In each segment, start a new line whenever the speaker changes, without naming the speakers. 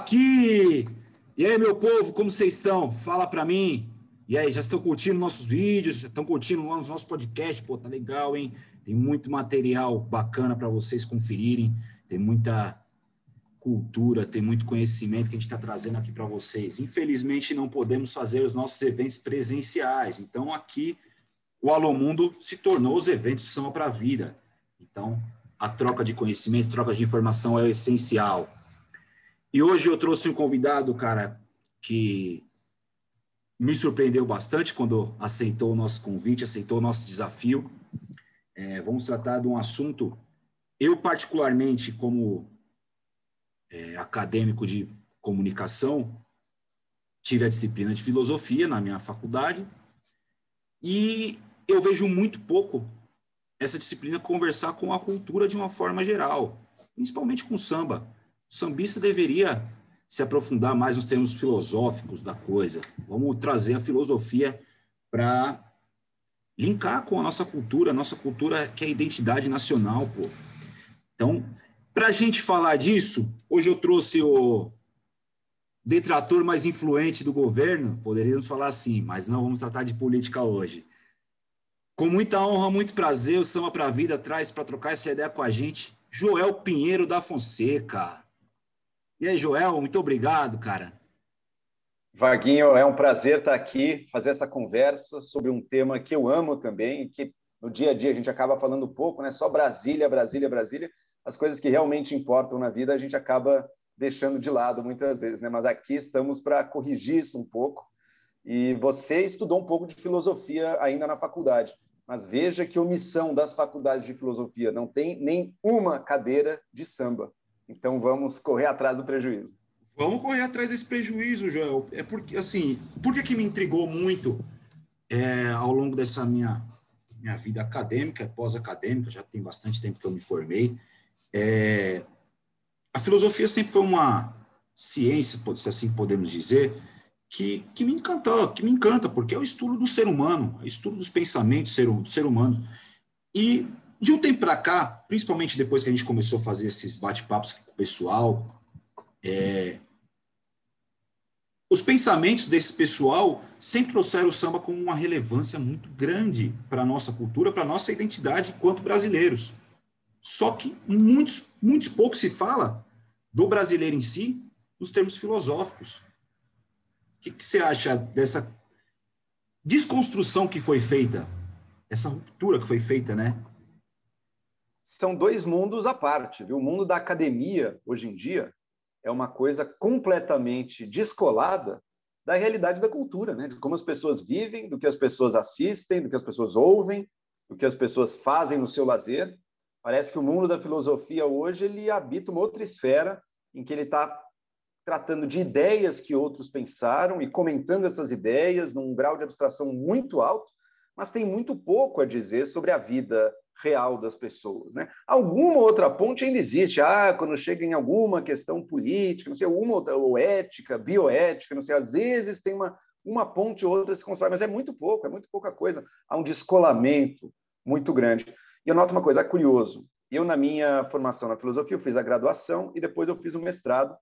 aqui! E aí, meu povo, como vocês estão? Fala para mim. E aí, já estão curtindo nossos vídeos? Já estão curtindo lá nos nossos podcasts? Pô, tá legal, hein? Tem muito material bacana para vocês conferirem. Tem muita cultura, tem muito conhecimento que a gente está trazendo aqui para vocês. Infelizmente, não podemos fazer os nossos eventos presenciais. Então, aqui, o Alomundo se tornou os eventos são para a vida. Então, a troca de conhecimento, troca de informação é essencial. E hoje eu trouxe um convidado, cara, que me surpreendeu bastante quando aceitou o nosso convite, aceitou o nosso desafio. É, vamos tratar de um assunto, eu particularmente, como é, acadêmico de comunicação, tive a disciplina de filosofia na minha faculdade e eu vejo muito pouco essa disciplina conversar com a cultura de uma forma geral, principalmente com samba sambista deveria se aprofundar mais nos termos filosóficos da coisa. Vamos trazer a filosofia para linkar com a nossa cultura, a nossa cultura que é a identidade nacional, pô. Então, para a gente falar disso, hoje eu trouxe o detrator mais influente do governo, poderíamos falar assim, mas não vamos tratar de política hoje. Com muita honra, muito prazer, o Samba para a Vida traz para trocar essa ideia com a gente, Joel Pinheiro da Fonseca. E aí, Joel, muito obrigado, cara.
Vaguinho, é um prazer estar aqui, fazer essa conversa sobre um tema que eu amo também, que no dia a dia a gente acaba falando pouco, né? Só Brasília, Brasília, Brasília. As coisas que realmente importam na vida a gente acaba deixando de lado muitas vezes, né? Mas aqui estamos para corrigir isso um pouco. E você estudou um pouco de filosofia ainda na faculdade, mas veja que omissão das faculdades de filosofia não tem nem uma cadeira de samba. Então vamos correr atrás do prejuízo.
Vamos correr atrás desse prejuízo, Joel. É porque, assim, por que, me intrigou muito é, ao longo dessa minha, minha vida acadêmica, pós-acadêmica, já tem bastante tempo que eu me formei. É, a filosofia sempre foi uma ciência, se assim podemos dizer, que, que me encantou, que me encanta, porque é o estudo do ser humano, é o estudo dos pensamentos do ser, do ser humano. E de um tempo para cá, principalmente depois que a gente começou a fazer esses bate-papos com o pessoal, é, os pensamentos desse pessoal sempre trouxeram o samba com uma relevância muito grande para a nossa cultura, para a nossa identidade enquanto brasileiros. Só que muitos, muitos pouco se fala do brasileiro em si nos termos filosóficos. O que, que você acha dessa desconstrução que foi feita, essa ruptura que foi feita, né?
São dois mundos à parte. Viu? O mundo da academia, hoje em dia, é uma coisa completamente descolada da realidade da cultura, né? de como as pessoas vivem, do que as pessoas assistem, do que as pessoas ouvem, do que as pessoas fazem no seu lazer. Parece que o mundo da filosofia hoje ele habita uma outra esfera em que ele está tratando de ideias que outros pensaram e comentando essas ideias num grau de abstração muito alto, mas tem muito pouco a dizer sobre a vida real das pessoas. Né? Alguma outra ponte ainda existe. Ah, quando chega em alguma questão política, não sei, uma ou ética, bioética, não sei, às vezes tem uma, uma ponte ou outra se constrói, mas é muito pouco, é muito pouca coisa. Há um descolamento muito grande. E eu noto uma coisa, é curioso. Eu, na minha formação na filosofia, eu fiz a graduação e depois eu fiz um mestrado.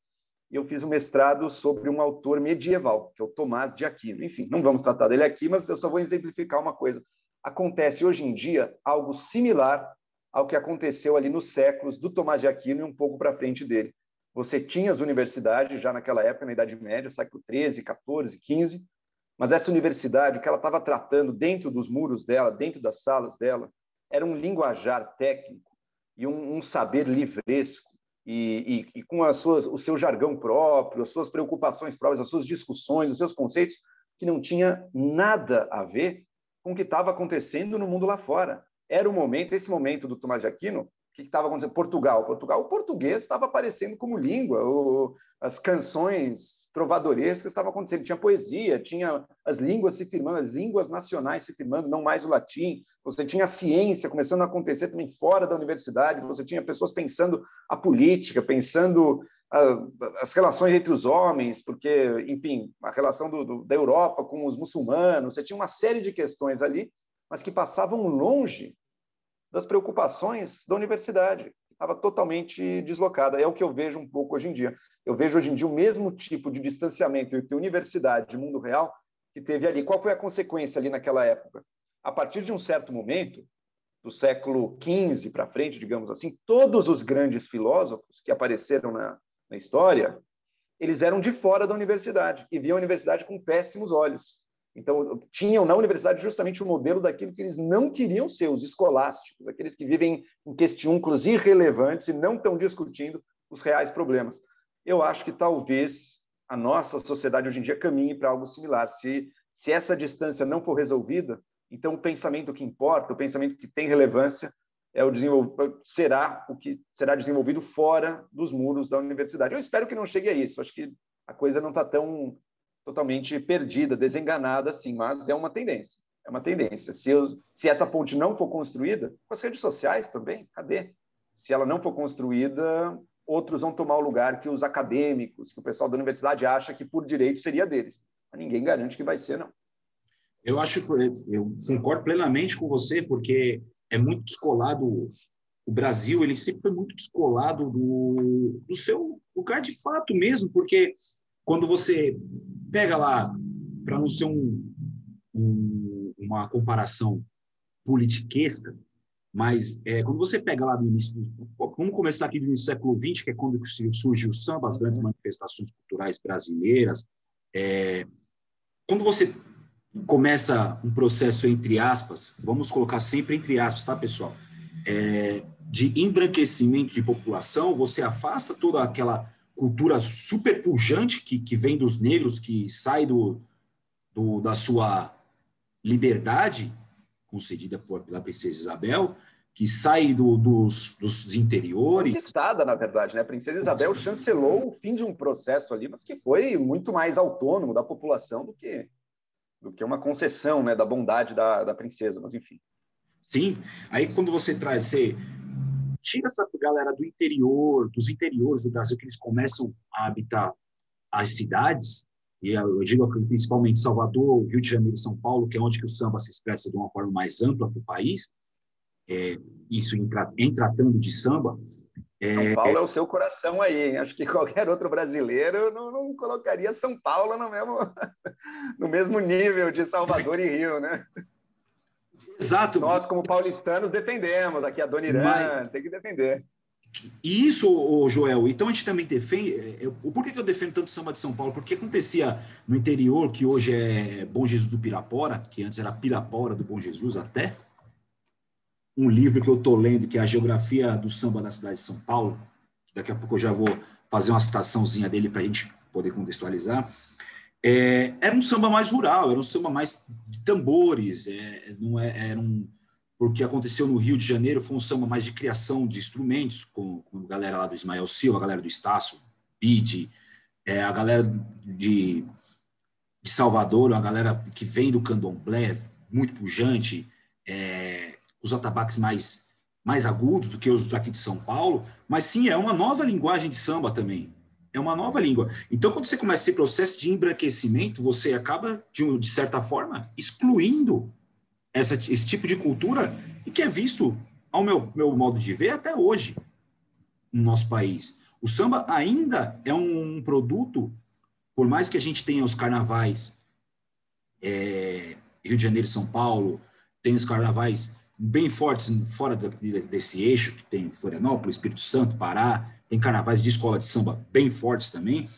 E eu fiz um mestrado sobre um autor medieval, que é o Tomás de Aquino. Enfim, não vamos tratar dele aqui, mas eu só vou exemplificar uma coisa acontece hoje em dia algo similar ao que aconteceu ali nos séculos do Tomás de Aquino e um pouco para frente dele. Você tinha as universidades já naquela época, na Idade Média, século 13, 14, 15, mas essa universidade, o que ela estava tratando dentro dos muros dela, dentro das salas dela, era um linguajar técnico e um, um saber livresco e, e, e com as suas, o seu jargão próprio, as suas preocupações próprias, as suas discussões, os seus conceitos, que não tinha nada a ver com o que estava acontecendo no mundo lá fora. Era o momento, esse momento do Tomás de Aquino, o que estava acontecendo? Portugal. Portugal, o português estava aparecendo como língua, o, as canções trovadorescas estavam acontecendo, tinha poesia, tinha as línguas se firmando, as línguas nacionais se firmando, não mais o latim. Você tinha a ciência começando a acontecer também fora da universidade, você tinha pessoas pensando a política, pensando as relações entre os homens, porque, enfim, a relação do, do, da Europa com os muçulmanos, você tinha uma série de questões ali, mas que passavam longe das preocupações da universidade, estava totalmente deslocada. É o que eu vejo um pouco hoje em dia. Eu vejo hoje em dia o mesmo tipo de distanciamento entre universidade e mundo real que teve ali. Qual foi a consequência ali naquela época? A partir de um certo momento, do século XV para frente, digamos assim, todos os grandes filósofos que apareceram na, na história, eles eram de fora da universidade e viam a universidade com péssimos olhos. Então, tinham na universidade justamente o modelo daquilo que eles não queriam ser, os escolásticos, aqueles que vivem em questiúnculos irrelevantes e não estão discutindo os reais problemas. Eu acho que talvez a nossa sociedade hoje em dia caminhe para algo similar. Se, se essa distância não for resolvida, então o pensamento que importa, o pensamento que tem relevância, é o será o que será desenvolvido fora dos muros da universidade. Eu espero que não chegue a isso. Acho que a coisa não está tão totalmente perdida, desenganada assim, mas é uma tendência. É uma tendência. Se, os, se essa ponte não for construída, com as redes sociais também, cadê? Se ela não for construída, outros vão tomar o lugar que os acadêmicos, que o pessoal da universidade acha que por direito seria deles. Mas ninguém garante que vai ser, não.
Eu acho eu concordo plenamente com você, porque é muito descolado. O Brasil ele sempre foi muito descolado do, do seu lugar de fato mesmo, porque quando você pega lá, para não ser um, um, uma comparação politiquesca, mas é, quando você pega lá do início, vamos começar aqui do início do século XX, que é quando surge o samba, as grandes manifestações culturais brasileiras. É, quando você começa um processo entre aspas, vamos colocar sempre entre aspas, tá, pessoal? É, de embranquecimento de população, você afasta toda aquela cultura super pujante que, que vem dos negros, que sai do, do da sua liberdade concedida por, pela princesa Isabel, que sai do, dos, dos interiores.
Conquistada, na verdade, né? A princesa Isabel chancelou o fim de um processo ali, mas que foi muito mais autônomo da população do que do que uma concessão né, da bondade da, da princesa, mas enfim.
Sim, aí quando você traz, você tira essa galera do interior, dos interiores do Brasil, que eles começam a habitar as cidades, e eu digo principalmente Salvador, Rio de Janeiro e São Paulo, que é onde que o samba se expressa de uma forma mais ampla para o país, é, isso em, em tratando de samba,
São Paulo é o seu coração aí? Acho que qualquer outro brasileiro não, não, colocaria São Paulo no mesmo, no mesmo nível de Salvador e Rio, né?
Exato.
Nós, como paulistanos, defendemos aqui a Dona Irã, Mas... tem que defender.
Isso, Joel, então a gente também defende. É, eu, por que, que eu defendo tanto o samba de São Paulo? Porque acontecia no interior, que hoje é Bom Jesus do Pirapora, que antes era Pirapora do Bom Jesus até, um livro que eu estou lendo, que é a Geografia do Samba da Cidade de São Paulo. Daqui a pouco eu já vou fazer uma citaçãozinha dele para a gente poder contextualizar. É, era um samba mais rural, era um samba mais de tambores, é, não é, era um, porque aconteceu no Rio de Janeiro, foi um samba mais de criação de instrumentos, com, com a galera lá do Ismael Silva, a galera do Estácio, Bid, é, a galera de, de Salvador, a galera que vem do candomblé, muito pujante, é, os atabaques mais, mais agudos do que os daqui de São Paulo, mas sim, é uma nova linguagem de samba também. É uma nova língua. Então, quando você começa esse processo de embranquecimento, você acaba, de, de certa forma, excluindo essa, esse tipo de cultura e que é visto, ao meu, meu modo de ver, até hoje no nosso país. O samba ainda é um produto, por mais que a gente tenha os carnavais é, Rio de Janeiro e São Paulo, tem os carnavais bem fortes fora desse eixo, que tem Florianópolis, Espírito Santo, Pará, tem carnavais de escola de samba bem fortes também,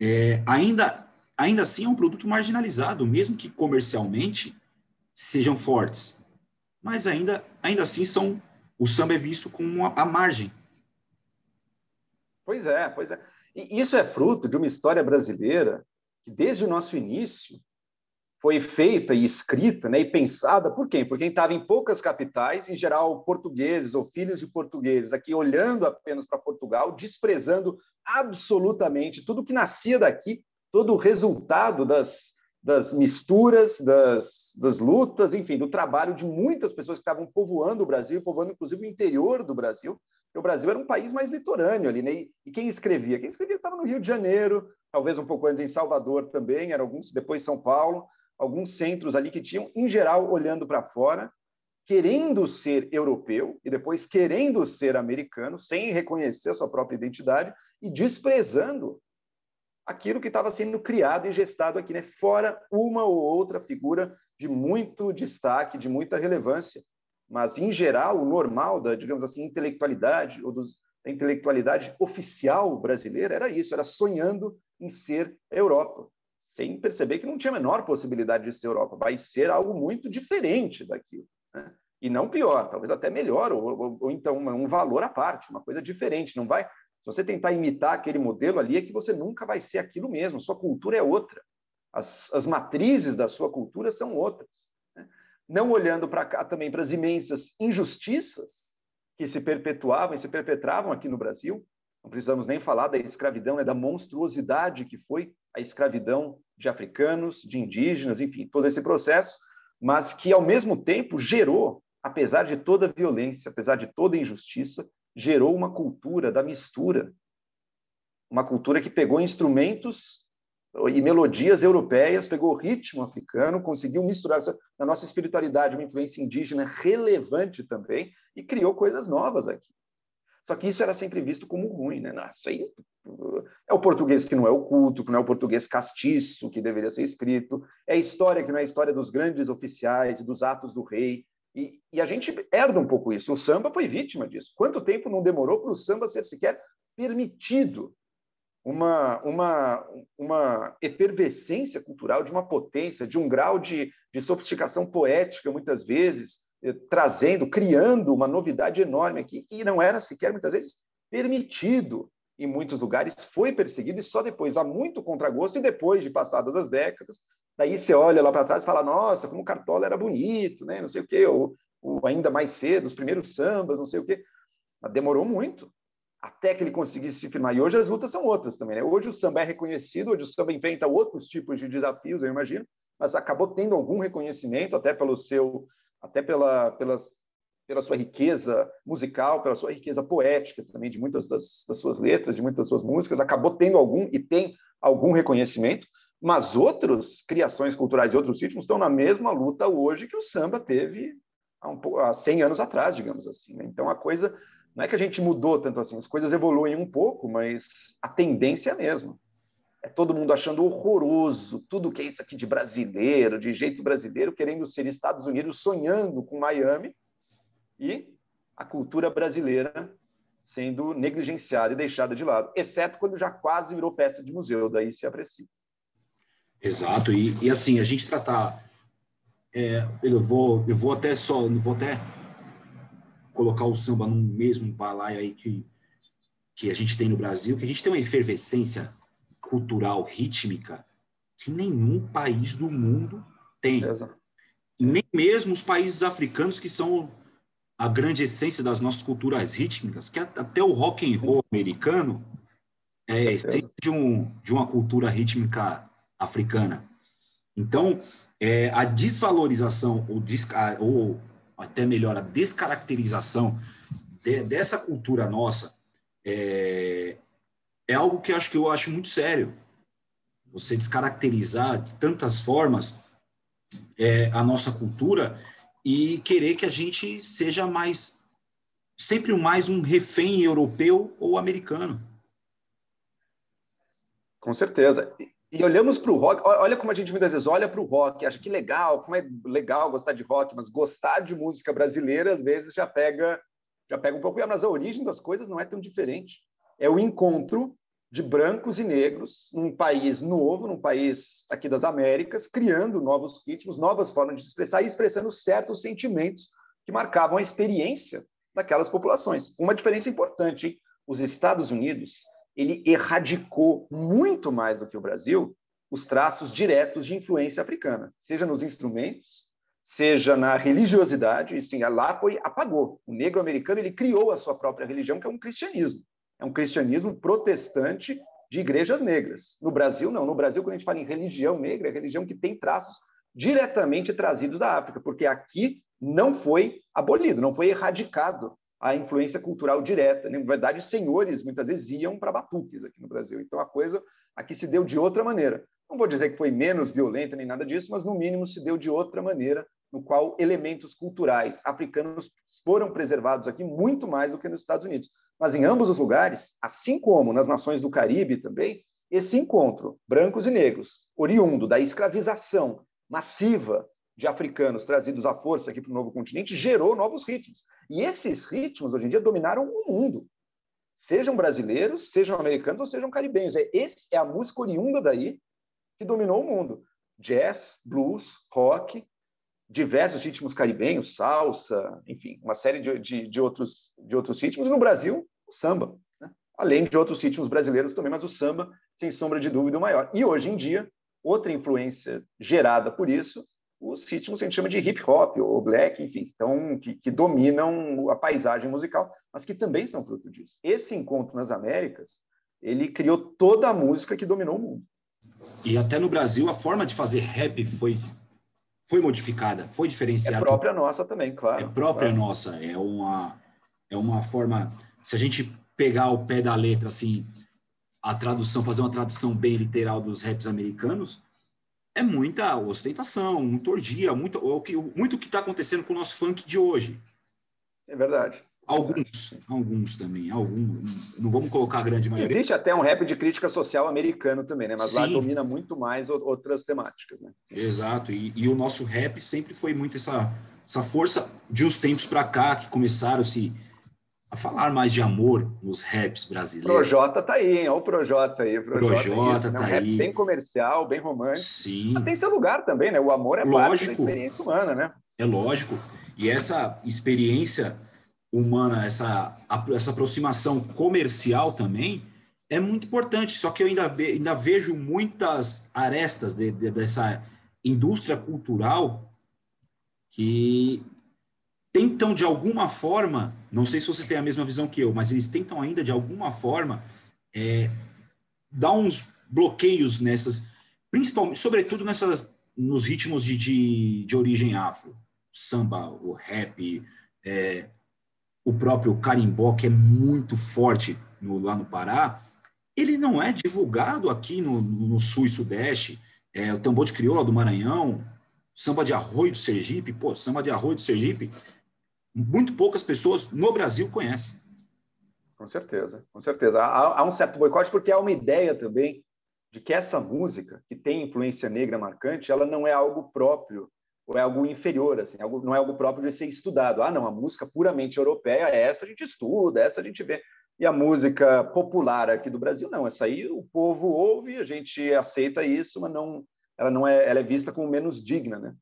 é, ainda, ainda assim é um produto marginalizado, mesmo que comercialmente sejam fortes. Mas ainda, ainda assim são o samba é visto como a, a margem.
Pois é, pois é. E isso é fruto de uma história brasileira que, desde o nosso início, foi feita e escrita né, e pensada por quem? Por quem estava em poucas capitais, em geral portugueses ou filhos de portugueses, aqui olhando apenas para Portugal, desprezando absolutamente tudo que nascia daqui, todo o resultado das, das misturas, das, das lutas, enfim, do trabalho de muitas pessoas que estavam povoando o Brasil, povoando inclusive o interior do Brasil, porque o Brasil era um país mais litorâneo ali, né? E quem escrevia? Quem escrevia estava no Rio de Janeiro, talvez um pouco antes em Salvador também, eram alguns, depois São Paulo, alguns centros ali que tinham, em geral, olhando para fora, querendo ser europeu e depois querendo ser americano, sem reconhecer a sua própria identidade e desprezando aquilo que estava sendo criado e gestado aqui, né? fora uma ou outra figura de muito destaque, de muita relevância. Mas, em geral, o normal da, digamos assim, intelectualidade, ou dos, da intelectualidade oficial brasileira era isso, era sonhando em ser Europa, sem perceber que não tinha a menor possibilidade de ser Europa. Vai ser algo muito diferente daquilo. Né? E não pior, talvez até melhor, ou, ou, ou então um valor à parte, uma coisa diferente. Não vai se você tentar imitar aquele modelo ali, é que você nunca vai ser aquilo mesmo. Sua cultura é outra. As, as matrizes da sua cultura são outras. Né? Não olhando para cá também para as imensas injustiças que se perpetuavam e se perpetravam aqui no Brasil. Não precisamos nem falar da escravidão, né, da monstruosidade que foi a escravidão de africanos, de indígenas, enfim, todo esse processo, mas que, ao mesmo tempo, gerou, apesar de toda a violência, apesar de toda a injustiça, gerou uma cultura da mistura, uma cultura que pegou instrumentos e melodias europeias, pegou ritmo africano, conseguiu misturar na nossa espiritualidade uma influência indígena relevante também e criou coisas novas aqui. Só que isso era sempre visto como ruim, né? Nossa, aí é o português que não é o culto, que não é o português castiço que deveria ser escrito, é a história que não é a história dos grandes oficiais e dos atos do rei, e, e, a gente herda um pouco isso. O samba foi vítima disso. Quanto tempo não demorou para o samba ser sequer permitido? Uma, uma, uma efervescência cultural, de uma potência, de um grau de, de sofisticação poética, muitas vezes, trazendo, criando uma novidade enorme aqui, e não era sequer, muitas vezes, permitido em muitos lugares, foi perseguido, e só depois, há muito contragosto, e depois de passadas as décadas, Daí você olha lá para trás e fala, nossa, como o Cartola era bonito, né? não sei o quê, ou, ou ainda mais cedo, os primeiros sambas, não sei o quê. Mas demorou muito até que ele conseguisse se firmar. E hoje as lutas são outras também. Né? Hoje o samba é reconhecido, hoje o samba enfrenta outros tipos de desafios, eu imagino, mas acabou tendo algum reconhecimento até pelo seu, até pela, pelas, pela sua riqueza musical, pela sua riqueza poética também de muitas das, das suas letras, de muitas das suas músicas, acabou tendo algum e tem algum reconhecimento. Mas outras criações culturais e outros ritmos estão na mesma luta hoje que o samba teve há, um, há 100 anos atrás, digamos assim. Né? Então a coisa não é que a gente mudou tanto assim, as coisas evoluem um pouco, mas a tendência é a mesma. É todo mundo achando horroroso tudo que é isso aqui de brasileiro, de jeito brasileiro, querendo ser Estados Unidos, sonhando com Miami, e a cultura brasileira sendo negligenciada e deixada de lado, exceto quando já quase virou peça de museu, daí se aprecia.
Exato, e, e assim, a gente tratar. É, eu, vou, eu vou até só, vou até colocar o samba no mesmo balaio aí que, que a gente tem no Brasil, que a gente tem uma efervescência cultural, rítmica, que nenhum país do mundo tem. Exato. Nem mesmo os países africanos, que são a grande essência das nossas culturas rítmicas, que até o rock and roll americano é essência de, um, de uma cultura rítmica africana. Então, é, a desvalorização, ou, ou, até melhor, a descaracterização de, dessa cultura nossa é, é algo que acho que eu acho muito sério. Você descaracterizar de tantas formas é, a nossa cultura e querer que a gente seja mais sempre mais um refém europeu ou americano.
Com certeza. E olhamos para o rock, olha como a gente muitas vezes olha para o rock, acha que legal, como é legal gostar de rock, mas gostar de música brasileira às vezes já pega, já pega um pouco. Mas a origem das coisas não é tão diferente. É o encontro de brancos e negros num país novo, num país aqui das Américas, criando novos ritmos, novas formas de expressar e expressando certos sentimentos que marcavam a experiência daquelas populações. Uma diferença importante, hein? os Estados Unidos ele erradicou muito mais do que o Brasil os traços diretos de influência africana, seja nos instrumentos, seja na religiosidade, e sim, lá foi apagou. O negro americano ele criou a sua própria religião, que é um cristianismo. É um cristianismo protestante de igrejas negras. No Brasil, não. No Brasil, quando a gente fala em religião negra, é religião que tem traços diretamente trazidos da África, porque aqui não foi abolido, não foi erradicado a influência cultural direta. Na verdade, senhores muitas vezes iam para batuques aqui no Brasil. Então a coisa aqui se deu de outra maneira. Não vou dizer que foi menos violenta nem nada disso, mas no mínimo se deu de outra maneira no qual elementos culturais africanos foram preservados aqui muito mais do que nos Estados Unidos. Mas em ambos os lugares, assim como nas nações do Caribe também, esse encontro, brancos e negros, oriundo da escravização massiva de africanos trazidos à força aqui para o novo continente, gerou novos ritmos. E esses ritmos, hoje em dia, dominaram o mundo. Sejam brasileiros, sejam americanos ou sejam caribenhos. É, esse é a música oriunda daí que dominou o mundo. Jazz, blues, rock, diversos ritmos caribenhos, salsa, enfim, uma série de, de, de outros, de outros ritmos. No Brasil, o samba. Né? Além de outros ritmos brasileiros também, mas o samba, sem sombra de dúvida, o maior. E hoje em dia, outra influência gerada por isso, os ritmos que a gente chama de hip hop ou black, enfim, então, que, que dominam a paisagem musical, mas que também são fruto disso. Esse encontro nas Américas, ele criou toda a música que dominou o mundo.
E até no Brasil, a forma de fazer rap foi foi modificada, foi diferenciada. É
própria nossa também, claro.
É própria
claro.
nossa, é uma é uma forma, se a gente pegar o pé da letra assim, a tradução, fazer uma tradução bem literal dos raps americanos, é muita ostentação, muita orgia, muito o que muito que está acontecendo com o nosso funk de hoje.
É verdade.
Alguns, alguns também, alguns. Não vamos colocar a grande maioria.
Existe até um rap de crítica social americano também, né? Mas Sim. lá domina muito mais outras temáticas, né?
Exato. E, e, o nosso rap sempre foi muito essa, essa força de uns tempos para cá que começaram se a falar mais de amor nos raps brasileiros.
Projota tá aí, hein? Olha o Projota aí.
Projota, Projota
né?
tá
um rap
aí.
bem comercial, bem romântico.
Sim.
Mas tem seu lugar também, né? O amor é lógico. parte da experiência humana, né?
É lógico. E essa experiência humana, essa, essa aproximação comercial também é muito importante. Só que eu ainda, ve, ainda vejo muitas arestas de, de, dessa indústria cultural que tentam de alguma forma, não sei se você tem a mesma visão que eu, mas eles tentam ainda de alguma forma é, dar uns bloqueios nessas, principalmente, sobretudo nessas, nos ritmos de, de, de origem afro, samba, o rap, é, o próprio carimbó, que é muito forte no, lá no Pará, ele não é divulgado aqui no, no sul e sudeste. É, o tambor de crioula do Maranhão, samba de arroio do Sergipe, pô, samba de arroio do Sergipe, muito poucas pessoas no Brasil conhecem.
Com certeza, com certeza. Há, há um certo boicote porque há uma ideia também de que essa música, que tem influência negra marcante, ela não é algo próprio ou é algo inferior, assim, algo, não é algo próprio de ser estudado. Ah, não, a música puramente europeia, essa a gente estuda, essa a gente vê. E a música popular aqui do Brasil, não, essa aí o povo ouve, a gente aceita isso, mas não, ela não é, ela é vista como menos digna, né?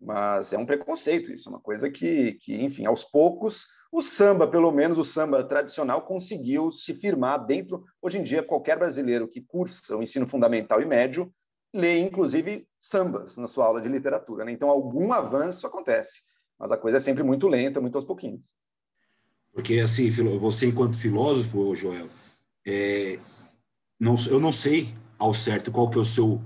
Mas é um preconceito isso, é uma coisa que, que, enfim, aos poucos, o samba, pelo menos o samba tradicional, conseguiu se firmar dentro. Hoje em dia, qualquer brasileiro que cursa o ensino fundamental e médio lê, inclusive, sambas na sua aula de literatura. Né? Então, algum avanço acontece, mas a coisa é sempre muito lenta, muito aos pouquinhos.
Porque, assim, você, enquanto filósofo, Joel, é, não, eu não sei ao certo qual que é o seu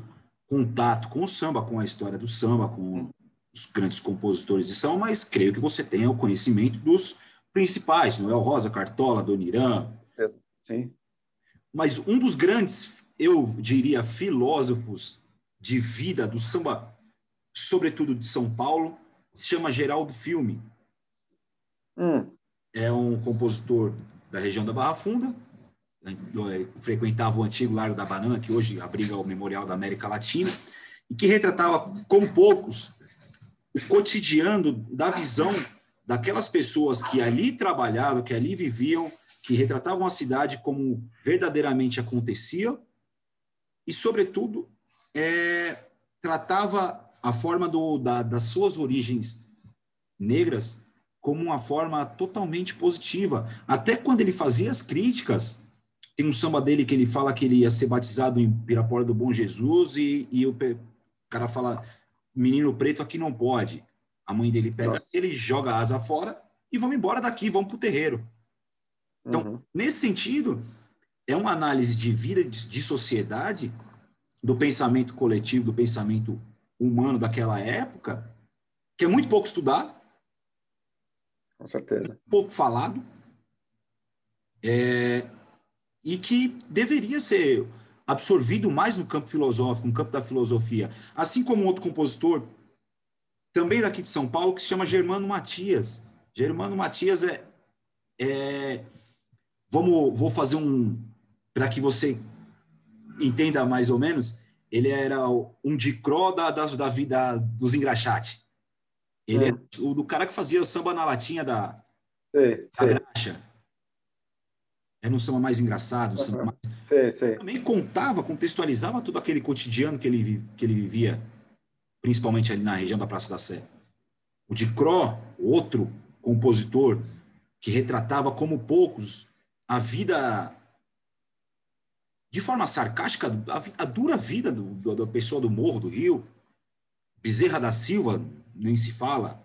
contato com o samba, com a história do samba, com os grandes compositores de samba, mas creio que você tenha o conhecimento dos principais, Noel Rosa, Cartola, Doniran.
Sim.
Mas um dos grandes eu diria, filósofos de vida do samba, sobretudo de São Paulo, se chama Geraldo Filme.
Hum.
É um compositor da região da Barra Funda, eh, frequentava o antigo Largo da Banana, que hoje abriga o Memorial da América Latina, e que retratava, como poucos, o cotidiano da visão daquelas pessoas que ali trabalhavam, que ali viviam, que retratavam a cidade como verdadeiramente acontecia e, sobretudo, é, tratava a forma do, da, das suas origens negras como uma forma totalmente positiva. Até quando ele fazia as críticas, tem um samba dele que ele fala que ele ia ser batizado em Pirapora do Bom Jesus e, e o cara fala, menino preto aqui não pode. A mãe dele pega, Nossa. ele joga a asa fora e vamos embora daqui, vamos para o terreiro. Então, uhum. nesse sentido, é uma análise de vida, de, de sociedade, do pensamento coletivo, do pensamento humano daquela época, que é muito pouco estudado.
Com certeza.
Pouco falado. É, e que deveria ser absorvido mais no campo filosófico, no campo da filosofia. Assim como outro compositor também daqui de São Paulo, que se chama Germano Matias. Germano Matias é, é vamos, vou fazer um para que você entenda mais ou menos. Ele era um dicró da, da, da vida dos engraxate. Ele é, é o do cara que fazia o samba na latinha da, sei, da sei. graxa. Era um samba mais engraçado. Um samba mais...
Sei, sei.
Também contava, contextualizava todo aquele cotidiano que ele, que ele vivia, principalmente ali na região da Praça da Sé. O de Cro, outro compositor que retratava como poucos a vida de forma sarcástica, a, a dura vida do, do, da pessoa do Morro do Rio. Bezerra da Silva, nem se fala,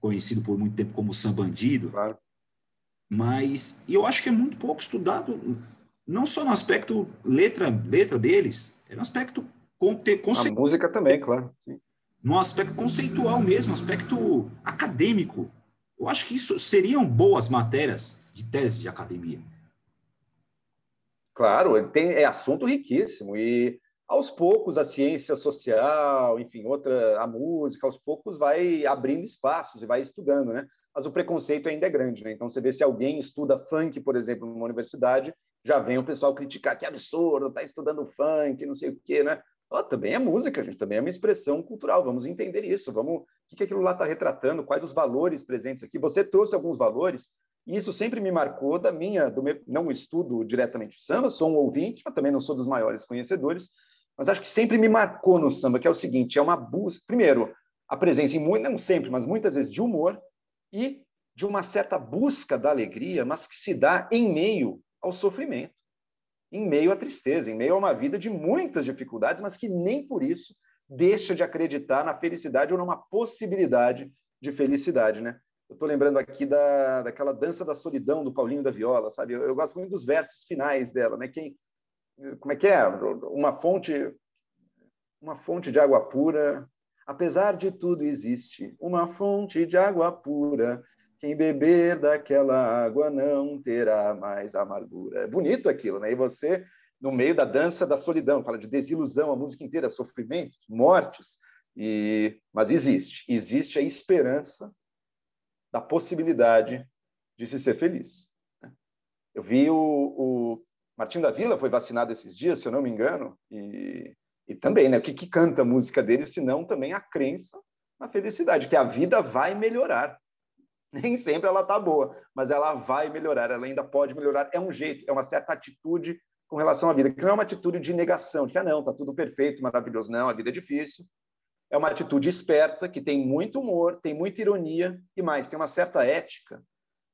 conhecido por muito tempo como Sam Bandido. Claro. Mas eu acho que é muito pouco estudado, não só no aspecto letra, letra deles, é no aspecto conte,
conce... A música também, claro. Sim.
No aspecto conceitual mesmo, aspecto acadêmico. Eu acho que isso seriam boas matérias de tese de academia.
Claro, tem, é assunto riquíssimo e aos poucos a ciência social, enfim, outra a música, aos poucos vai abrindo espaços e vai estudando, né? Mas o preconceito ainda é grande, né? Então você vê se alguém estuda funk, por exemplo, numa universidade, já vem o pessoal criticar que absurdo, tá estudando funk, não sei o quê, né? Oh, também é música, gente, também é uma expressão cultural. Vamos entender isso. Vamos, o que, que aquilo lá está retratando? Quais os valores presentes aqui? Você trouxe alguns valores e isso sempre me marcou da minha, do meu, não estudo diretamente o samba, sou um ouvinte, mas também não sou dos maiores conhecedores, mas acho que sempre me marcou no samba, que é o seguinte, é uma busca, primeiro, a presença em muito, não sempre, mas muitas vezes de humor e de uma certa busca da alegria, mas que se dá em meio ao sofrimento, em meio à tristeza, em meio a uma vida de muitas dificuldades, mas que nem por isso deixa de acreditar na felicidade ou numa possibilidade de felicidade, né? Eu estou lembrando aqui da, daquela dança da solidão do Paulinho da Viola, sabe? Eu, eu, gosto muito dos versos finais dela, né? Quem, como é que é? Uma fonte, uma fonte de água pura. Apesar de tudo existe uma fonte de água pura. Quem beber daquela água não terá mais amargura. É bonito aquilo, né? E você no meio da dança da solidão, fala de desilusão, a música inteira, sofrimentos, mortes, e mas existe, existe a esperança da possibilidade de se ser feliz. Eu vi o, o Martim da Vila foi vacinado esses dias, se eu não me engano, e, e também, né? O que, que canta a música dele, senão também a crença na felicidade, que a vida vai melhorar. Nem sempre ela está boa, mas ela vai melhorar, ela ainda pode melhorar. É um jeito, é uma certa atitude com relação à vida, que não é uma atitude de negação, de que ah, não, está tudo perfeito, maravilhoso. Não, a vida é difícil, é uma atitude esperta, que tem muito humor, tem muita ironia e mais, tem uma certa ética,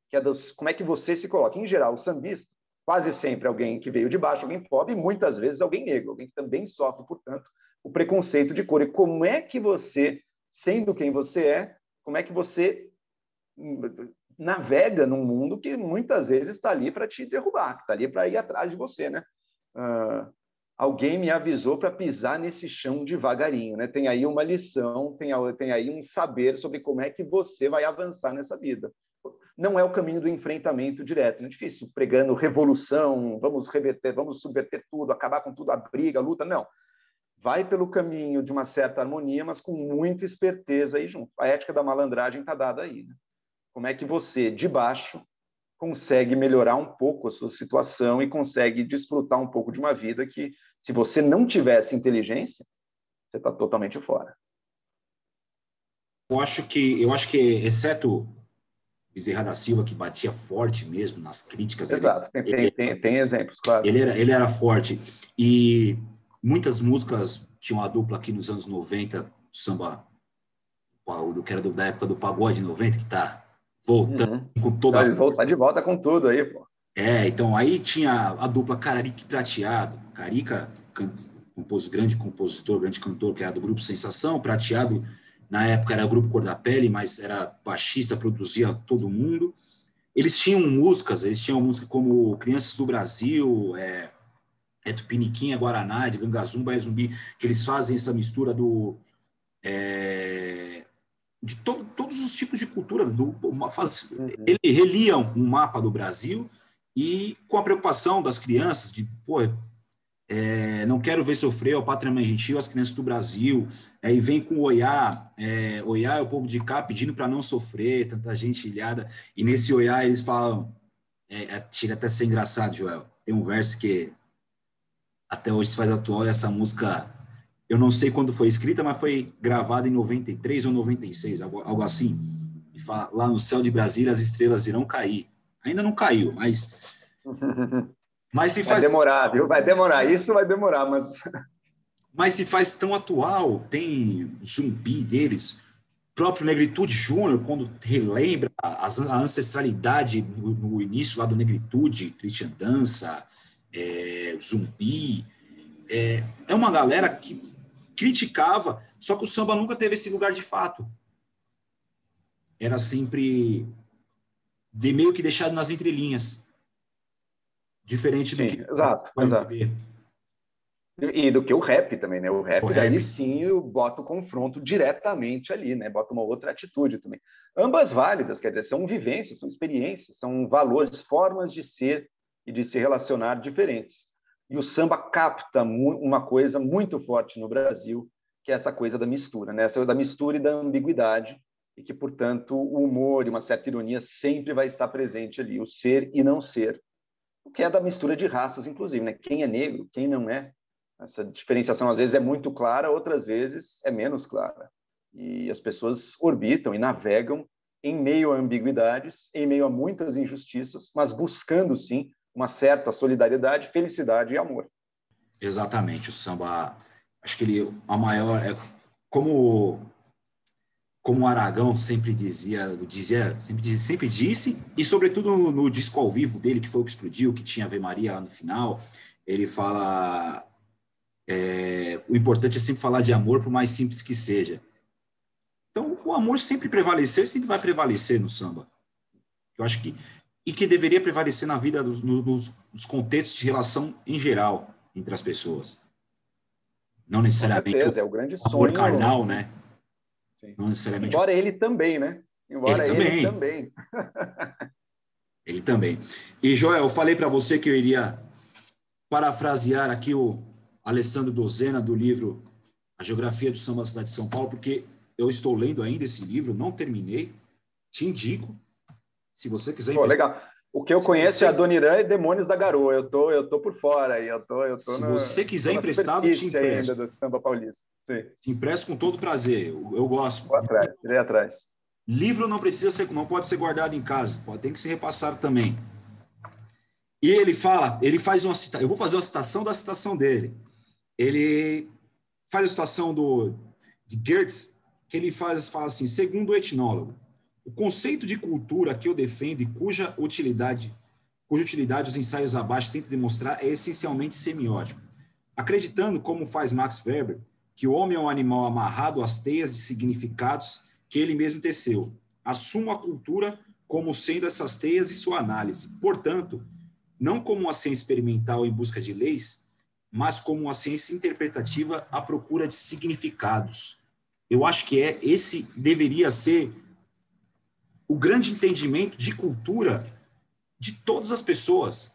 que é dos, como é que você se coloca. Em geral, o sambista, quase sempre alguém que veio de baixo, alguém pobre, e muitas vezes alguém negro, alguém que também sofre, portanto, o preconceito de cor. E como é que você, sendo quem você é, como é que você navega num mundo que muitas vezes está ali para te derrubar, está ali para ir atrás de você, né? Uh, alguém me avisou para pisar nesse chão devagarinho, né? Tem aí uma lição, tem, tem aí um saber sobre como é que você vai avançar nessa vida. Não é o caminho do enfrentamento direto, é difícil, pregando revolução, vamos reverter, vamos subverter tudo, acabar com tudo, a briga, a luta, não. Vai pelo caminho de uma certa harmonia, mas com muita esperteza aí junto. A ética da malandragem está dada aí. Né? Como é que você, de baixo, consegue melhorar um pouco a sua situação e consegue desfrutar um pouco de uma vida que, se você não tivesse inteligência, você está totalmente fora.
Eu acho que, eu acho que, exceto Bezerra da Silva, que batia forte mesmo nas críticas.
Exato, ele, tem, ele, tem, tem, exemplos, claro.
Ele era, ele era forte. E muitas músicas tinham a dupla aqui nos anos 90, samba, do que era da época do pagode 90, que está voltando uhum. com toda
a. Voltar de volta com tudo aí, pô.
É, então aí tinha a dupla Cararica e Prateado. Carica, compos, grande compositor, grande cantor, que era do grupo Sensação. Prateado, na época, era o grupo Cor da Pele, mas era baixista, produzia todo mundo. Eles tinham músicas, eles tinham música como Crianças do Brasil, é, é Tupiniquinha, Guaraná, de Gangazumba e Zumbi, que eles fazem essa mistura do. É, de to, todos os tipos de cultura. Do, faz, uhum. Ele relia um mapa do Brasil e com a preocupação das crianças de, pô, é, Não Quero Ver Sofrer, o Pátria Mãe Gentil, As Crianças do Brasil, aí é, vem com o Oiá, é, Oiá é o povo de cá pedindo para não sofrer, tanta gente ilhada, e nesse Oiá eles falam, é, é, chega até a ser engraçado, Joel, tem um verso que até hoje se faz atual, essa música, eu não sei quando foi escrita, mas foi gravada em 93 ou 96, algo, algo assim, e fala, lá no céu de Brasília as estrelas irão cair, ainda não caiu, mas
Mas se faz... Vai demorar, viu? Vai demorar. Isso vai demorar, mas...
Mas se faz tão atual, tem zumbi deles, próprio Negritude Júnior, quando relembra a, ancestralidade no, no, início lá do Negritude, Christian Dança, é, Zumbi, é, é uma galera que criticava, só que o samba nunca teve esse lugar de fato. Era sempre de meio que deixado nas entrelinhas. Diferente
sim, do que. Exato, exato. E do que o rap também, né? O rap, o daí rap. sim bota o confronto diretamente ali, né? Bota uma outra atitude também. Ambas válidas, quer dizer, são vivências, são experiências, são valores, formas de ser e de se relacionar diferentes. E o samba capta uma coisa muito forte no Brasil, que é essa coisa da mistura, né? Essa da mistura e da ambiguidade, e que, portanto, o humor e uma certa ironia sempre vai estar presente ali, o ser e não ser, o que é da mistura de raças, inclusive, né? Quem é negro, quem não é. Essa diferenciação às vezes é muito clara, outras vezes é menos clara. E as pessoas orbitam e navegam em meio a ambiguidades, em meio a muitas injustiças, mas buscando sim uma certa solidariedade, felicidade e amor.
Exatamente, o samba, acho que ele a maior é como como o Aragão sempre dizia, dizia sempre, sempre disse, e sobretudo no, no, disco ao vivo dele, que foi o que explodiu, que tinha Ave Maria lá no final, ele fala: é, o importante é sempre falar de amor, por mais simples que seja. Então, o amor sempre prevaleceu, sempre vai prevalecer no samba. Eu acho que e que deveria prevalecer na vida dos, nos, nos contextos de relação em geral entre as pessoas. Não necessariamente
Com certeza, o, é o grande sonho
carnal, né?
Sim. Não necessariamente. Embora ele também, né? Embora ele, ele também.
ele também. E, Joel, eu falei para você que eu iria parafrasear aqui o Alessandro Dozena do livro A Geografia do Samba da Cidade de São Paulo, porque eu estou lendo ainda esse livro, não terminei, te indico. Se você quiser.
Pô, legal. O que eu conheço você... é a Dona Irã e Demônios da Garoa. Eu tô, eu tô por fora aí. Eu tô, eu tô
Se
na,
você quiser emprestado, te empresto.
ainda do samba paulista. Sim.
Te empresto com todo prazer. Eu, eu gosto.
Vou atrás, irei atrás.
Livro não precisa ser, não pode ser guardado em casa. Pode tem que ser repassado também. E ele fala, ele faz uma citação. Eu vou fazer uma citação da citação dele. Ele faz a citação do de Goethe, que ele faz fala assim, segundo o etnólogo o conceito de cultura que eu defendo e cuja utilidade, cuja utilidade os ensaios abaixo tentam demonstrar é essencialmente semiótico. Acreditando, como faz Max Weber, que o homem é um animal amarrado às teias de significados que ele mesmo teceu. Assumo a cultura como sendo essas teias e sua análise. Portanto, não como uma ciência experimental em busca de leis, mas como uma ciência interpretativa à procura de significados. Eu acho que é esse deveria ser o grande entendimento de cultura de todas as pessoas.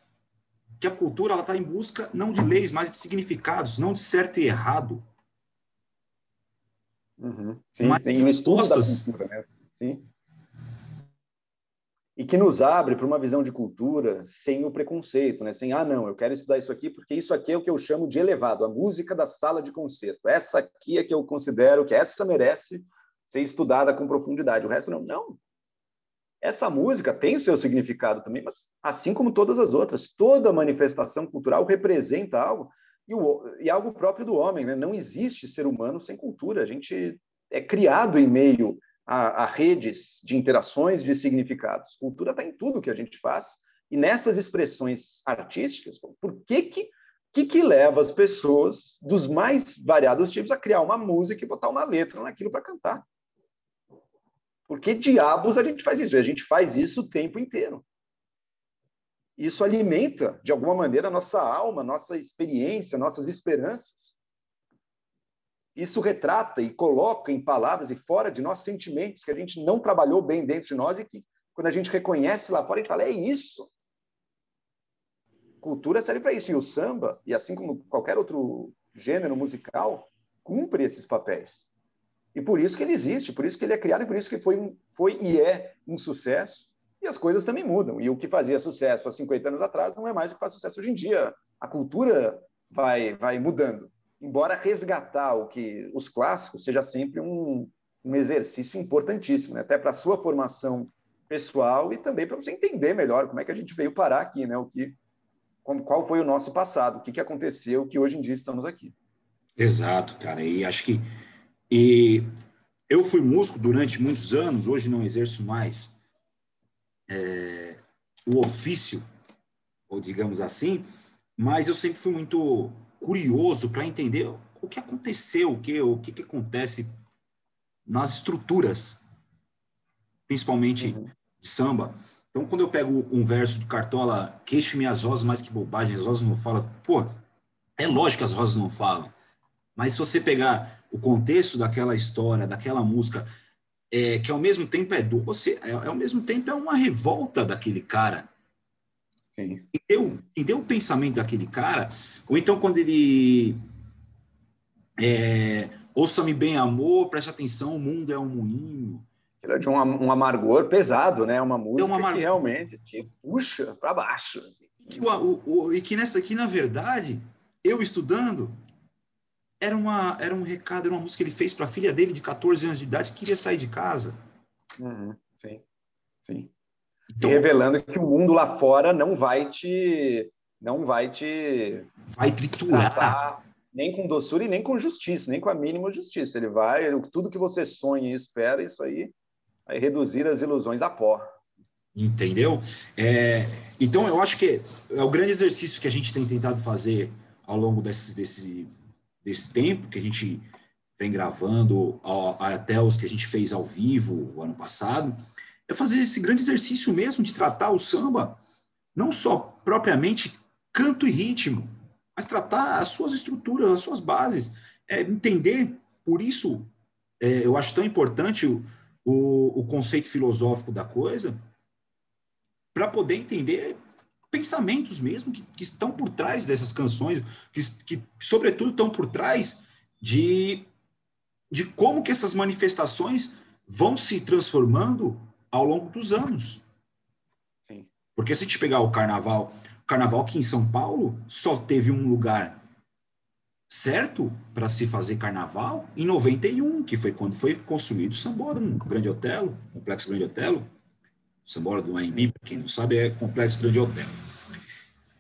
Que a cultura está em busca não de leis, mas de significados, não de certo e errado.
Uhum. Sim, mas tem o estudo da cultura, né? Sim. E que nos abre para uma visão de cultura sem o preconceito, né? Sem, ah, não, eu quero estudar isso aqui porque isso aqui é o que eu chamo de elevado, a música da sala de concerto. Essa aqui é que eu considero que essa merece ser estudada com profundidade. O resto não. Não, essa música tem o seu significado também, mas assim como todas as outras, toda manifestação cultural representa algo e, o, e algo próprio do homem. Né? Não existe ser humano sem cultura. A gente é criado em meio a, a redes de interações de significados. Cultura está em tudo que a gente faz e nessas expressões artísticas. Por que que que, que leva as pessoas dos mais variados tipos a criar uma música e botar uma letra naquilo para cantar? Por que diabos a gente faz isso? A gente faz isso o tempo inteiro. Isso alimenta, de alguma maneira, a nossa alma, nossa experiência, nossas esperanças. Isso retrata e coloca em palavras e fora de nós sentimentos que a gente não trabalhou bem dentro de nós e que, quando a gente reconhece lá fora, a gente fala: é isso. cultura serve para isso. E o samba, e assim como qualquer outro gênero musical, cumpre esses papéis. E por isso que ele existe, por isso que ele é criado, e por isso que foi, foi e é um sucesso. E as coisas também mudam. E o que fazia sucesso há 50 anos atrás não é mais o que faz sucesso hoje em dia. A cultura vai, vai mudando. Embora resgatar o que os clássicos seja sempre um, um exercício importantíssimo, né? até para a sua formação pessoal e também para você entender melhor como é que a gente veio parar aqui, né? O que, qual foi o nosso passado, o que, que aconteceu, que hoje em dia estamos aqui.
Exato, cara. E acho que e eu fui músico durante muitos anos, hoje não exerço mais é, o ofício, ou digamos assim, mas eu sempre fui muito curioso para entender o que aconteceu, o que, o que, que acontece nas estruturas, principalmente uhum. de samba. Então, quando eu pego um verso do Cartola, queixo minhas rosas mais que bobagem, as rosas não falam, pô, é lógico que as rosas não falam, mas se você pegar o contexto daquela história, daquela música, é, que ao mesmo tempo é doce, é, é, ao mesmo tempo é uma revolta daquele cara. Sim. Entendeu, entendeu o pensamento daquele cara? Ou então quando ele é, ouça-me bem, amor, preste atenção, o mundo é um moinho.
Ele é de um, um amargor pesado, né? Uma música é uma que realmente te puxa para baixo. Assim.
E, o, o, e que nessa aqui, na verdade, eu estudando, era, uma, era um recado, era uma música que ele fez para a filha dele de 14 anos de idade que queria sair de casa.
Uhum, sim, sim. Então, e revelando que o mundo lá fora não vai te. Não vai te.
Vai triturar.
Nem com doçura e nem com justiça, nem com a mínima justiça. Ele vai. Tudo que você sonha e espera, isso aí vai reduzir as ilusões a pó.
Entendeu? É, então, eu acho que é o grande exercício que a gente tem tentado fazer ao longo desse, desse desse tempo que a gente vem gravando, até os que a gente fez ao vivo o ano passado, é fazer esse grande exercício mesmo de tratar o samba não só propriamente canto e ritmo, mas tratar as suas estruturas, as suas bases, é, entender. Por isso, é, eu acho tão importante o, o, o conceito filosófico da coisa, para poder entender pensamentos mesmo que, que estão por trás dessas canções, que, que sobretudo estão por trás de, de como que essas manifestações vão se transformando ao longo dos anos. Sim. Porque se a gente pegar o carnaval, o carnaval aqui em São Paulo só teve um lugar certo para se fazer carnaval em 91, que foi quando foi construído o Sambódromo, Grande Otelo, Complexo Grande Otelo. Sambódromo do AMB, para quem não sabe, é Complexo Grande Otelo.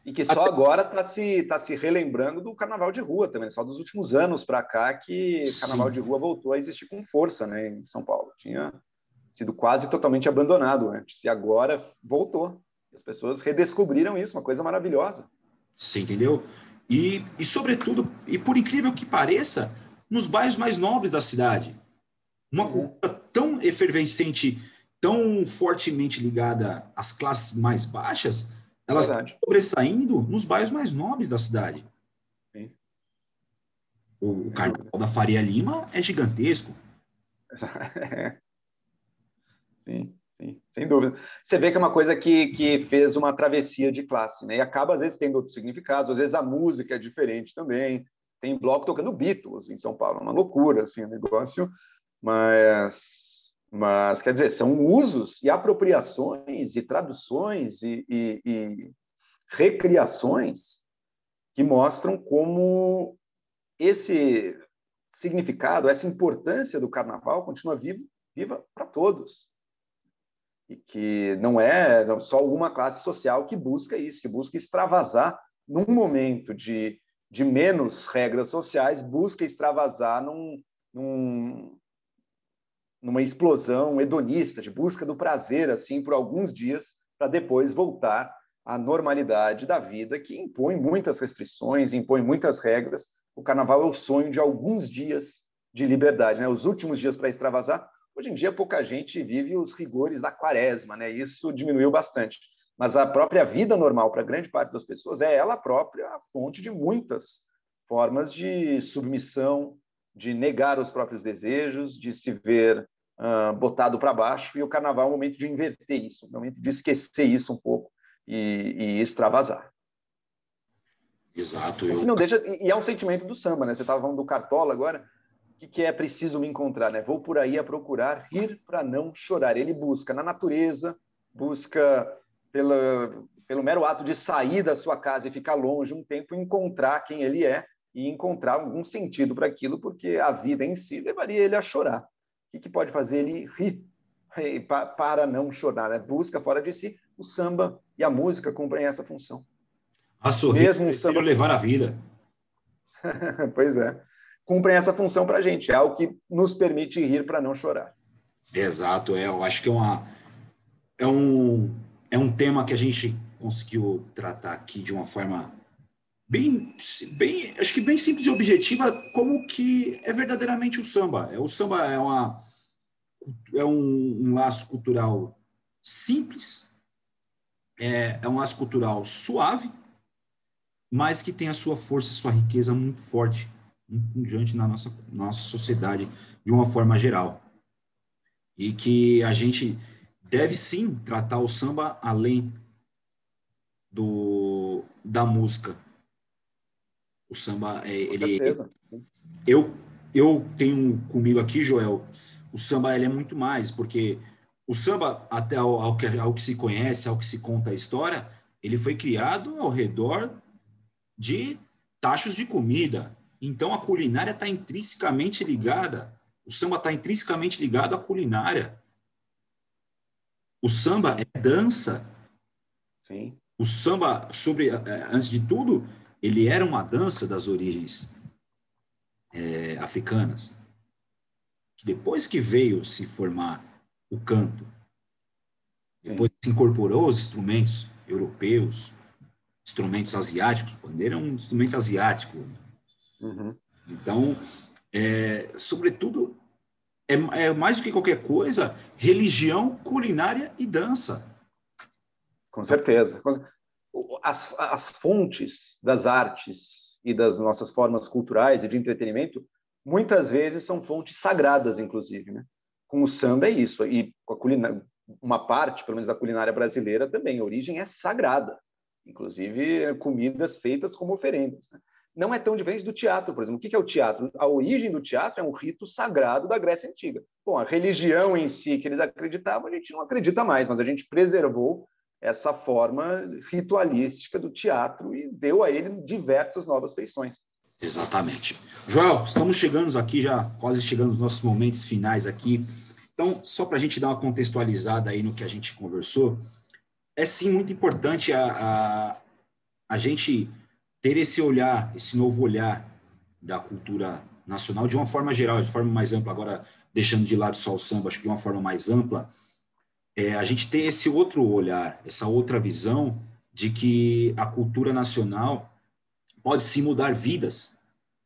E que só agora está se, tá se relembrando do carnaval de rua também, só dos últimos anos para cá que o carnaval de rua voltou a existir com força né, em São Paulo. Tinha sido quase totalmente abandonado antes, e agora voltou. As pessoas redescobriram isso, uma coisa maravilhosa.
Você entendeu? E, e, sobretudo, e por incrível que pareça, nos bairros mais nobres da cidade. Uma uhum. cultura tão efervescente, tão fortemente ligada às classes mais baixas, elas Verdade. estão sobressaindo nos bairros mais nobres da cidade. Sim. O, o carnaval da Faria Lima é gigantesco.
Sim, sim, sem dúvida. Você vê que é uma coisa que, que fez uma travessia de classe, né? E acaba, às vezes, tendo outros significados, às vezes a música é diferente também. Tem bloco tocando Beatles em São Paulo, uma loucura, assim, o negócio. Mas mas, quer dizer, são usos e apropriações e traduções e, e, e recriações que mostram como esse significado, essa importância do carnaval continua vivo, viva para todos. E que não é só alguma classe social que busca isso, que busca extravasar num momento de, de menos regras sociais, busca extravasar num, num, numa explosão hedonista de busca do prazer assim por alguns dias para depois voltar à normalidade da vida que impõe muitas restrições, impõe muitas regras. O carnaval é o sonho de alguns dias de liberdade, né? Os últimos dias para extravasar. Hoje em dia pouca gente vive os rigores da quaresma, né? Isso diminuiu bastante. Mas a própria vida normal para grande parte das pessoas é ela própria a fonte de muitas formas de submissão, de negar os próprios desejos, de se ver uh, botado para baixo, e o carnaval é um momento de inverter isso, um momento de esquecer isso um pouco e, e extravasar.
Exato.
Eu... Não deixa, e é um sentimento do samba, né? Você estava falando do Cartola agora. O que, que é preciso me encontrar, né? Vou por aí a procurar rir para não chorar. Ele busca na natureza, busca pela, pelo mero ato de sair da sua casa e ficar longe um tempo, encontrar quem ele é e encontrar algum sentido para aquilo, porque a vida em si levaria ele a chorar. O que, que pode fazer ele rir para não chorar? Né? Busca fora de si. O samba e a música cumprem essa função.
A sorrir, Mesmo um samba... levar a vida.
pois é. Cumprem essa função para a gente. É algo que nos permite rir para não chorar.
Exato. É, eu acho que é, uma, é, um, é um tema que a gente conseguiu tratar aqui de uma forma bem, bem, acho que bem simples e objetiva, como que é verdadeiramente o samba. É, o samba é, uma, é um, um laço cultural simples, é, é um laço cultural suave, mas que tem a sua força, a sua riqueza muito forte, muito pungente na nossa, nossa sociedade de uma forma geral. E que a gente deve sim tratar o samba além do, da música. O samba, é, ele. Certeza, eu, eu tenho comigo aqui, Joel, o samba ele é muito mais, porque o samba, até ao, ao, que, ao que se conhece, ao que se conta a história, ele foi criado ao redor de tachos de comida. Então a culinária está intrinsecamente ligada, o samba está intrinsecamente ligado à culinária. O samba é dança.
Sim.
O samba, sobre, eh, antes de tudo, ele era uma dança das origens é, africanas. Depois que veio se formar o canto, depois se incorporou os instrumentos europeus, instrumentos asiáticos, bandeira é um instrumento asiático. Uhum. Então, é, sobretudo, é, é mais do que qualquer coisa, religião, culinária e dança.
Com certeza. As, as fontes das artes e das nossas formas culturais e de entretenimento, muitas vezes são fontes sagradas, inclusive. Né? Com o samba é isso. E com a culinária, uma parte, pelo menos da culinária brasileira também, a origem é sagrada. Inclusive comidas feitas como oferendas. Né? Não é tão diferente do teatro, por exemplo. O que é o teatro? A origem do teatro é um rito sagrado da Grécia Antiga. Bom, a religião em si que eles acreditavam, a gente não acredita mais, mas a gente preservou essa forma ritualística do teatro e deu a ele diversas novas feições.
Exatamente. Joel, estamos chegando aqui já, quase chegando nos nossos momentos finais aqui. Então, só para a gente dar uma contextualizada aí no que a gente conversou, é sim muito importante a, a, a gente ter esse olhar, esse novo olhar da cultura nacional de uma forma geral, de forma mais ampla, agora deixando de lado só o samba, acho que de uma forma mais ampla, é, a gente ter esse outro olhar, essa outra visão de que a cultura nacional pode se mudar vidas,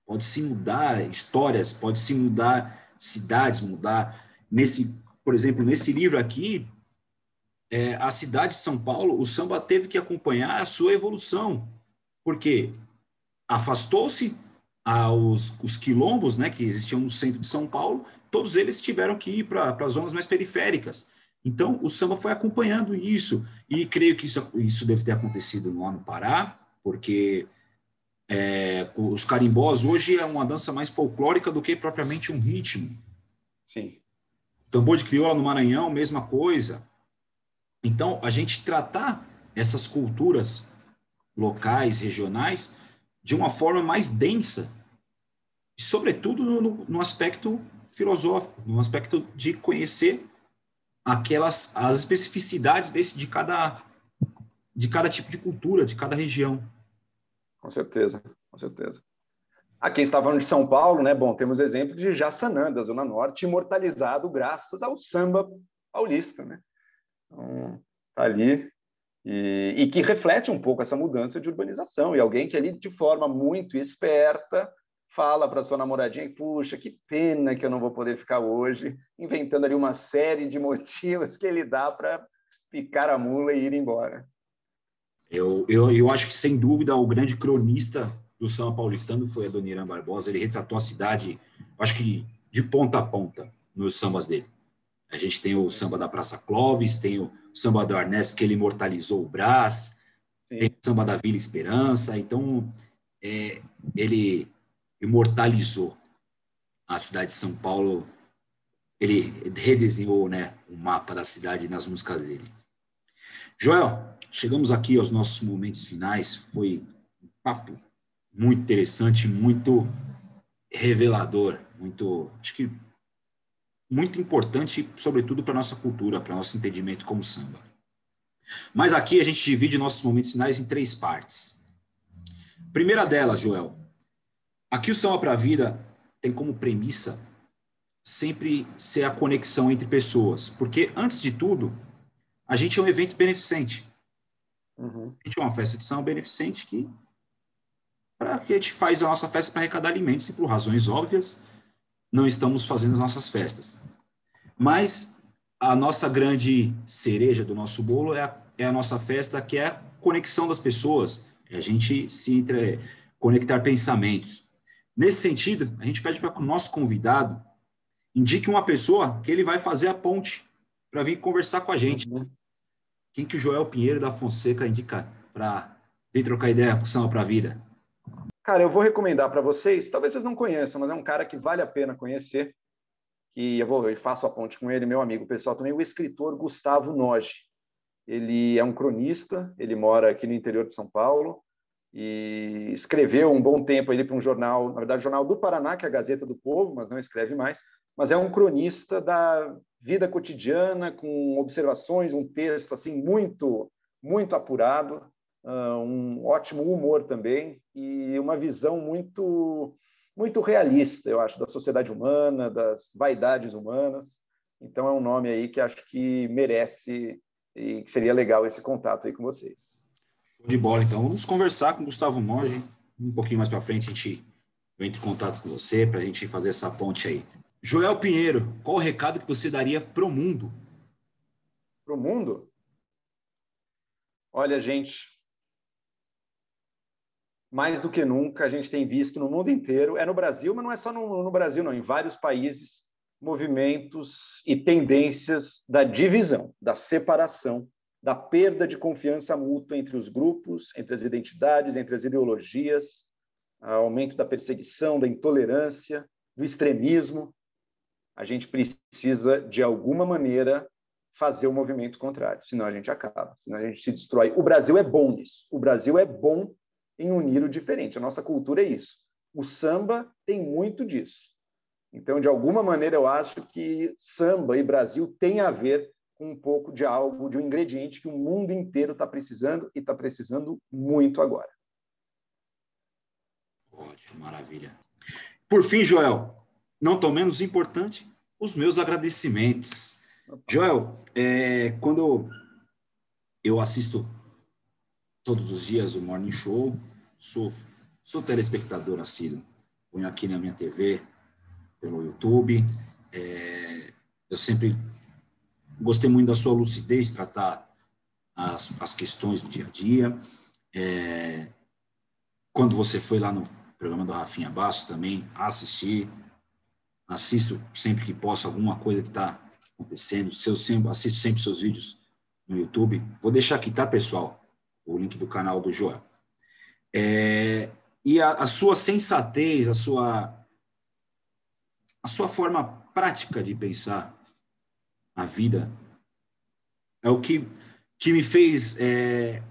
pode se mudar histórias, pode se mudar cidades, mudar nesse, por exemplo, nesse livro aqui, é, a cidade de São Paulo, o samba teve que acompanhar a sua evolução, porque afastou-se aos os quilombos, né, que existiam no centro de São Paulo, todos eles tiveram que ir para as zonas mais periféricas. Então, o samba foi acompanhando isso, e creio que isso, isso deve ter acontecido lá no Pará, porque é, os carimbós hoje é uma dança mais folclórica do que propriamente um ritmo.
Sim.
Tambor de crioula no Maranhão, mesma coisa. Então, a gente tratar essas culturas locais, regionais, de uma forma mais densa, e sobretudo no, no aspecto filosófico, no aspecto de conhecer aquelas as especificidades desse de cada de cada tipo de cultura, de cada região.
Com certeza, com certeza. Aqui está falando de São Paulo, né? Bom, temos exemplos de Jaçanã, da Zona Norte, imortalizado graças ao samba paulista, né? Então, tá ali e, e, que reflete um pouco essa mudança de urbanização. E alguém que ali, de forma muito esperta, fala para sua namoradinha, puxa, que pena que eu não vou poder ficar hoje, inventando ali uma série de motivos que ele dá para picar a mula e ir embora.
Eu, eu, eu acho que, sem dúvida, o grande cronista do samba paulistano foi a Dona Irã Barbosa. Ele retratou a cidade, acho que de ponta a ponta, nos sambas dele. A gente tem o samba da Praça Clóvis, tem o samba do Arnés, que ele imortalizou o Brás, Sim. tem o samba da Vila Esperança. Então, é, ele imortalizou a cidade de São Paulo. Ele redesenhou né, o mapa da cidade nas músicas dele. Joel, chegamos aqui aos nossos momentos finais. Foi um papo muito interessante, muito revelador, muito, acho que muito importante, sobretudo para nossa cultura, para nosso entendimento como samba. Mas aqui a gente divide nossos momentos finais em três partes. Primeira delas, Joel. Aqui o Samba para a Vida tem como premissa sempre ser a conexão entre pessoas, porque antes de tudo, a gente é um evento beneficente. Uhum. A gente é uma festa de samba beneficente que para que a gente faz a nossa festa para arrecadar alimentos e por razões óbvias não estamos fazendo as nossas festas. Mas a nossa grande cereja do nosso bolo é a, é a nossa festa, que é a conexão das pessoas, é a gente se entre, conectar pensamentos. Nesse sentido, a gente pede para que o nosso convidado indique uma pessoa que ele vai fazer a ponte para vir conversar com a gente. Uhum. Quem que o Joel Pinheiro da Fonseca indica para vir trocar ideia com Samba para a Vida?
Cara, eu vou recomendar para vocês, talvez vocês não conheçam, mas é um cara que vale a pena conhecer, que eu vou eu faço a ponte com ele, meu amigo pessoal também, o escritor Gustavo Noge. Ele é um cronista, ele mora aqui no interior de São Paulo e escreveu um bom tempo ele para um jornal, na verdade, Jornal do Paraná, que é a Gazeta do Povo, mas não escreve mais, mas é um cronista da vida cotidiana com observações, um texto assim muito muito apurado, um ótimo humor também e uma visão muito muito realista, eu acho, da sociedade humana, das vaidades humanas. Então é um nome aí que acho que merece e que seria legal esse contato aí com vocês.
De bola, então vamos conversar com o Gustavo Moge um pouquinho mais para frente a gente entra em contato com você para a gente fazer essa ponte aí. Joel Pinheiro, qual o recado que você daria para o mundo?
Para o mundo? Olha, gente, mais do que nunca, a gente tem visto no mundo inteiro, é no Brasil, mas não é só no, no Brasil, não, em vários países, movimentos e tendências da divisão, da separação, da perda de confiança mútua entre os grupos, entre as identidades, entre as ideologias, aumento da perseguição, da intolerância, do extremismo. A gente precisa, de alguma maneira, fazer o movimento contrário, senão a gente acaba, senão a gente se destrói. O Brasil é bom nisso. O Brasil é bom em unir o diferente. A nossa cultura é isso. O samba tem muito disso. Então, de alguma maneira, eu acho que samba e Brasil tem a ver um pouco de algo, de um ingrediente que o mundo inteiro está precisando e está precisando muito agora.
Ótimo, maravilha. Por fim, Joel, não tão menos importante, os meus agradecimentos. Joel, é, quando eu assisto todos os dias o Morning Show, sou, sou telespectador assíduo, ponho aqui na minha TV, pelo YouTube. É, eu sempre gostei muito da sua lucidez de tratar as, as questões do dia a dia. É, quando você foi lá no programa do Rafinha Basso também, assisti, assisto sempre que posso alguma coisa que está acontecendo, seu, sempre, assisto sempre seus vídeos no YouTube. Vou deixar aqui, tá, pessoal? O link do canal do Joel. É, e a, a, sua sensatez, a sua, a sua forma prática de pensar a vida é o que, que me fez é,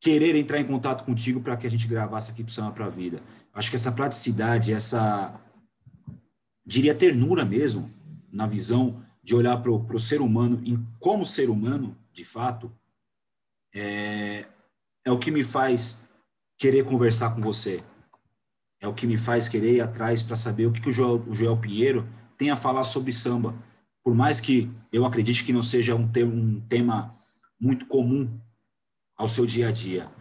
querer entrar em contato contigo para que a gente gravasse aqui Samba para a Vida. Acho que essa praticidade, essa, diria, ternura mesmo, na visão de olhar para o ser humano em, como ser humano, de fato, é, é o que me faz querer conversar com você. É o que me faz querer ir atrás para saber o que, que o, Joel, o Joel Pinheiro tem a falar sobre samba. Por mais que eu acredite que não seja um, te um tema muito comum ao seu dia a dia,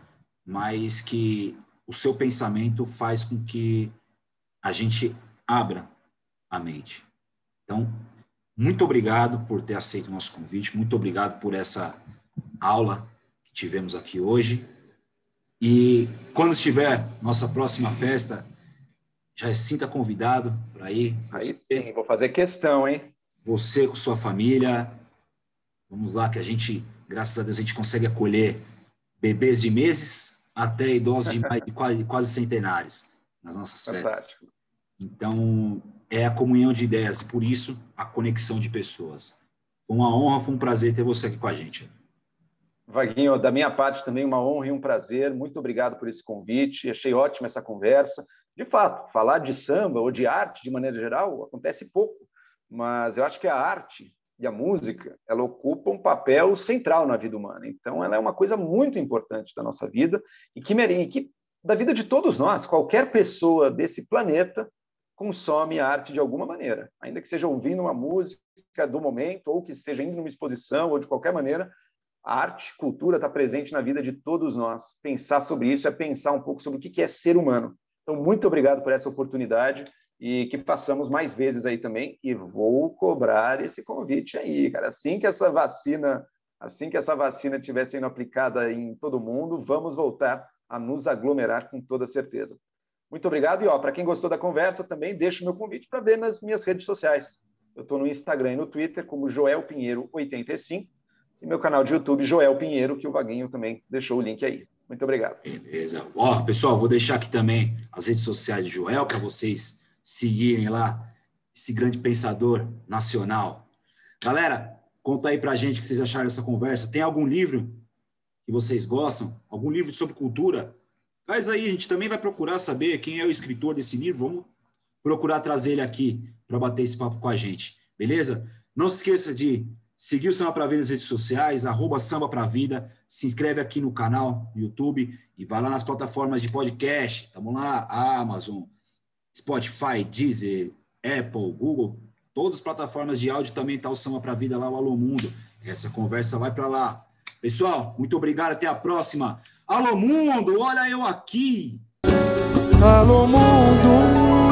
mas que o seu pensamento faz com que a gente abra a mente. Então, muito obrigado por ter aceito o nosso convite, muito obrigado por essa aula que tivemos aqui hoje. E quando estiver nossa próxima festa, já sinta convidado para ir.
Aí sim, vou fazer questão, hein?
Você com sua família. Vamos lá, que a gente, graças a Deus, a gente consegue acolher bebês de meses até idosos de, quase, centenários nas nossas festas. Fantástico. Então, é a comunhão de ideias e, por isso, a conexão de pessoas. Foi uma honra, foi um prazer ter você aqui com a gente.
Vaguinho, da minha parte também uma honra e um prazer. Muito obrigado por esse convite. Achei ótima essa conversa. De fato, falar de samba ou de arte de maneira geral acontece pouco, mas eu acho que a arte e a música, ela ocupa um papel central na vida humana. Então, ela é uma coisa muito importante da nossa vida e que, que da vida de todos nós, qualquer pessoa desse planeta consome arte de alguma maneira, ainda que seja ouvindo uma música do momento ou que seja indo numa exposição ou de qualquer maneira, a arte, cultura está presente na vida de todos nós. Pensar sobre isso é pensar um pouco sobre o que é ser humano. Então, muito obrigado por essa oportunidade e que façamos mais vezes aí também. E vou cobrar esse convite aí, cara. Assim que essa vacina, assim que essa vacina estiver sendo aplicada em todo mundo, vamos voltar a nos aglomerar com toda certeza. Muito obrigado. E ó, para quem gostou da conversa, também deixo meu convite para ver nas minhas redes sociais. Eu estou no Instagram e no Twitter como Joel Pinheiro 85 e meu canal de YouTube Joel Pinheiro, que o Vaguinho também deixou o link aí. Muito obrigado.
Beleza. Ó, pessoal, vou deixar aqui também as redes sociais de Joel para vocês seguirem lá esse grande pensador nacional. Galera, conta aí pra gente o que vocês acharam dessa conversa. Tem algum livro que vocês gostam? Algum livro sobre cultura? Traz aí, a gente também vai procurar saber quem é o escritor desse livro. Vamos procurar trazer ele aqui para bater esse papo com a gente. Beleza? Não se esqueça de seguir o Samba Pra Vida nas redes sociais, arroba Samba Pra Vida. Se inscreve aqui no canal no YouTube e vai lá nas plataformas de podcast. Tamo lá, Amazon, Spotify, Deezer, Apple, Google, todas as plataformas de áudio também tá o Samba para Vida lá, o Alô Mundo. Essa conversa vai para lá. Pessoal, muito obrigado, até a próxima. Alô Mundo, olha eu aqui. Alô Mundo.